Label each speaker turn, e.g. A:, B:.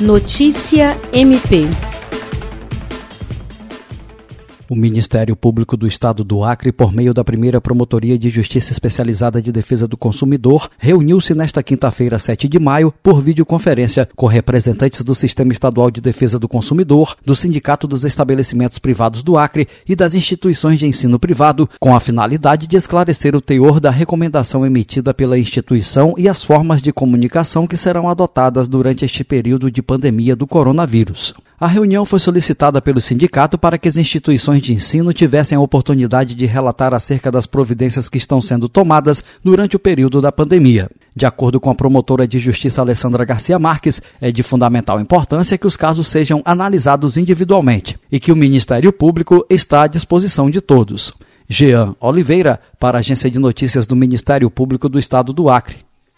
A: Notícia MP
B: o Ministério Público do Estado do Acre, por meio da primeira Promotoria de Justiça Especializada de Defesa do Consumidor, reuniu-se nesta quinta-feira, 7 de maio, por videoconferência, com representantes do Sistema Estadual de Defesa do Consumidor, do Sindicato dos Estabelecimentos Privados do Acre e das instituições de ensino privado, com a finalidade de esclarecer o teor da recomendação emitida pela instituição e as formas de comunicação que serão adotadas durante este período de pandemia do coronavírus. A reunião foi solicitada pelo sindicato para que as instituições de ensino tivessem a oportunidade de relatar acerca das providências que estão sendo tomadas durante o período da pandemia. De acordo com a promotora de justiça Alessandra Garcia Marques, é de fundamental importância que os casos sejam analisados individualmente e que o Ministério Público está à disposição de todos. Jean Oliveira, para a Agência de Notícias do Ministério Público do Estado do Acre.